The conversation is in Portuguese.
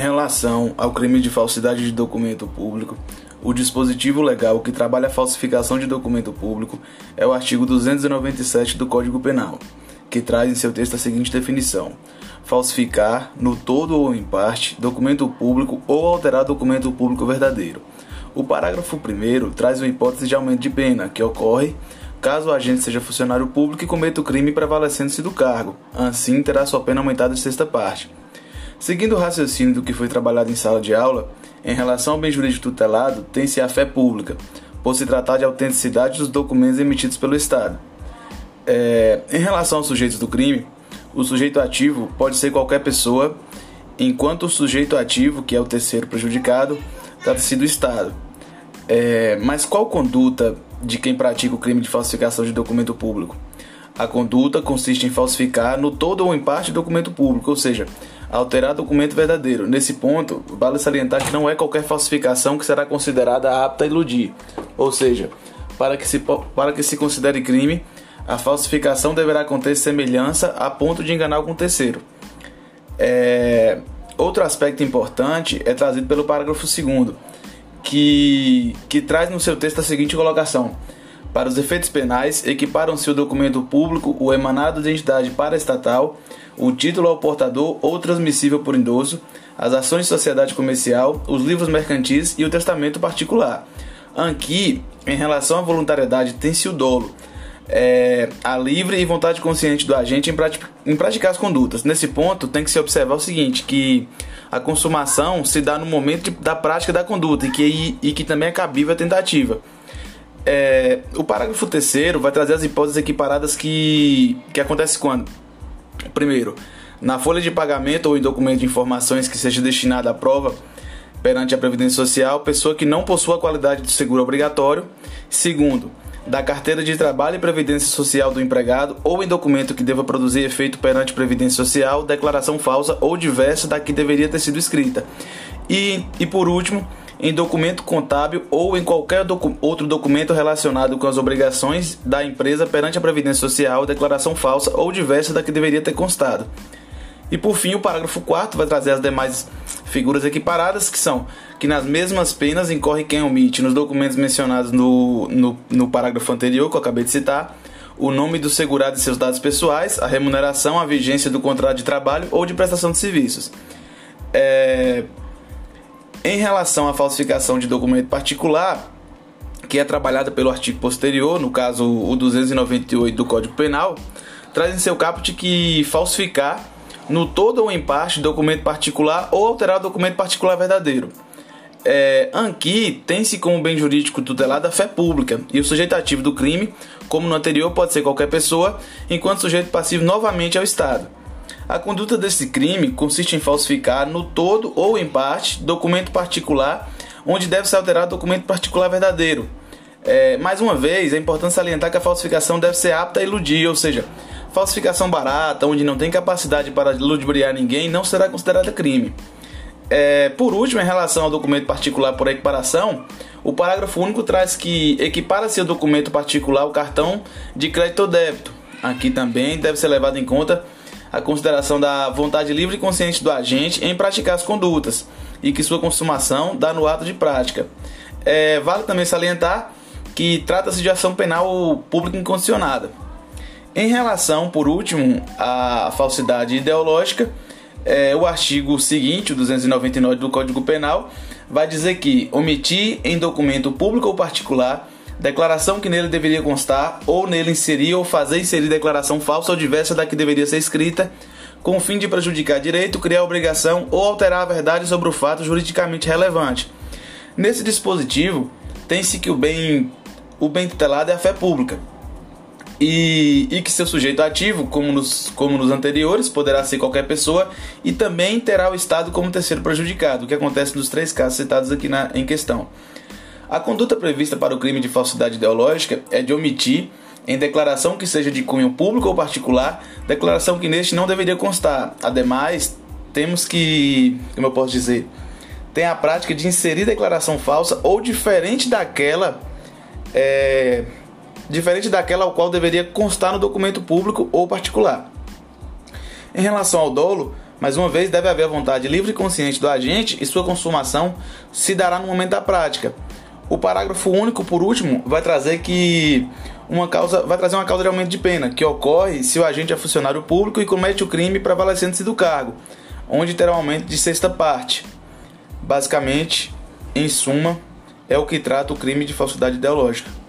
Relação ao crime de falsidade de documento público, o dispositivo legal que trabalha a falsificação de documento público é o artigo 297 do Código Penal, que traz em seu texto a seguinte definição: falsificar, no todo ou em parte, documento público ou alterar documento público verdadeiro. O parágrafo 1 traz uma hipótese de aumento de pena, que ocorre caso o agente seja funcionário público e cometa o crime prevalecendo-se do cargo. Assim, terá sua pena aumentada de sexta parte. Seguindo o raciocínio do que foi trabalhado em sala de aula, em relação ao bem jurídico tutelado, tem-se a fé pública, por se tratar de autenticidade dos documentos emitidos pelo Estado. É, em relação aos sujeitos do crime, o sujeito ativo pode ser qualquer pessoa, enquanto o sujeito ativo, que é o terceiro prejudicado, trata-se do Estado. É, mas qual conduta de quem pratica o crime de falsificação de documento público? A conduta consiste em falsificar no todo ou em parte documento público, ou seja, alterar documento verdadeiro. Nesse ponto, vale salientar que não é qualquer falsificação que será considerada apta a iludir. Ou seja, para que se, para que se considere crime, a falsificação deverá conter semelhança a ponto de enganar algum terceiro. É... Outro aspecto importante é trazido pelo parágrafo 2, que, que traz no seu texto a seguinte colocação para os efeitos penais, equiparam-se o documento público, o emanado de entidade paraestatal, o título ao portador ou transmissível por endosso, as ações de sociedade comercial, os livros mercantis e o testamento particular. Aqui, em relação à voluntariedade, tem-se o dolo, é, a livre e vontade consciente do agente em, em praticar as condutas. Nesse ponto, tem que se observar o seguinte, que a consumação se dá no momento de, da prática da conduta e que, e, e que também é cabível a tentativa. É, o parágrafo terceiro vai trazer as hipóteses equiparadas que, que acontece quando? Primeiro, na folha de pagamento ou em documento de informações que seja destinada à prova perante a Previdência Social, pessoa que não possua a qualidade de seguro obrigatório. Segundo, da carteira de trabalho e previdência social do empregado ou em documento que deva produzir efeito perante Previdência Social, declaração falsa ou diversa da que deveria ter sido escrita. E, e por último, em documento contábil ou em qualquer docu outro documento relacionado com as obrigações da empresa perante a Previdência Social, declaração falsa ou diversa da que deveria ter constado. E por fim, o parágrafo 4 vai trazer as demais figuras equiparadas, que são que nas mesmas penas incorre quem omite nos documentos mencionados no, no, no parágrafo anterior, que eu acabei de citar, o nome do segurado e seus dados pessoais, a remuneração, a vigência do contrato de trabalho ou de prestação de serviços. É, em relação à falsificação de documento particular, que é trabalhada pelo artigo posterior, no caso o 298 do Código Penal, traz em seu caput que falsificar no todo ou em parte documento particular ou alterar documento particular verdadeiro. É, tem-se como bem jurídico tutelado a fé pública e o sujeito ativo do crime, como no anterior, pode ser qualquer pessoa, enquanto sujeito passivo novamente é o Estado. A conduta desse crime consiste em falsificar, no todo ou em parte, documento particular, onde deve ser alterado documento particular verdadeiro. É, mais uma vez, é importante salientar que a falsificação deve ser apta a iludir, ou seja, falsificação barata, onde não tem capacidade para ludibriar ninguém, não será considerada crime. É, por último, em relação ao documento particular por equiparação, o parágrafo único traz que equipara-se o documento particular o cartão de crédito ou débito. Aqui também deve ser levado em conta a consideração da vontade livre e consciente do agente em praticar as condutas e que sua consumação dá no ato de prática. É, vale também salientar que trata-se de ação penal pública incondicionada. Em relação, por último, à falsidade ideológica, é, o artigo seguinte, o 299 do Código Penal, vai dizer que omitir em documento público ou particular declaração que nele deveria constar, ou nele inserir ou fazer inserir declaração falsa ou diversa da que deveria ser escrita, com o fim de prejudicar direito, criar obrigação ou alterar a verdade sobre o fato juridicamente relevante. Nesse dispositivo, tem-se que o bem, o bem tutelado é a fé pública. E, e, que seu sujeito ativo, como nos, como nos anteriores, poderá ser qualquer pessoa e também terá o Estado como terceiro prejudicado, o que acontece nos três casos citados aqui na, em questão. A conduta prevista para o crime de falsidade ideológica é de omitir, em declaração que seja de cunho público ou particular, declaração que neste não deveria constar. Ademais, temos que, como eu posso dizer, tem a prática de inserir declaração falsa ou diferente daquela é, diferente daquela ao qual deveria constar no documento público ou particular. Em relação ao dolo, Mais uma vez, deve haver a vontade livre e consciente do agente e sua consumação se dará no momento da prática. O parágrafo único, por último, vai trazer que uma causa vai trazer uma causa de aumento de pena, que ocorre se o agente é funcionário público e comete o crime prevalecendo-se do cargo, onde terá um aumento de sexta parte. Basicamente, em suma, é o que trata o crime de falsidade ideológica.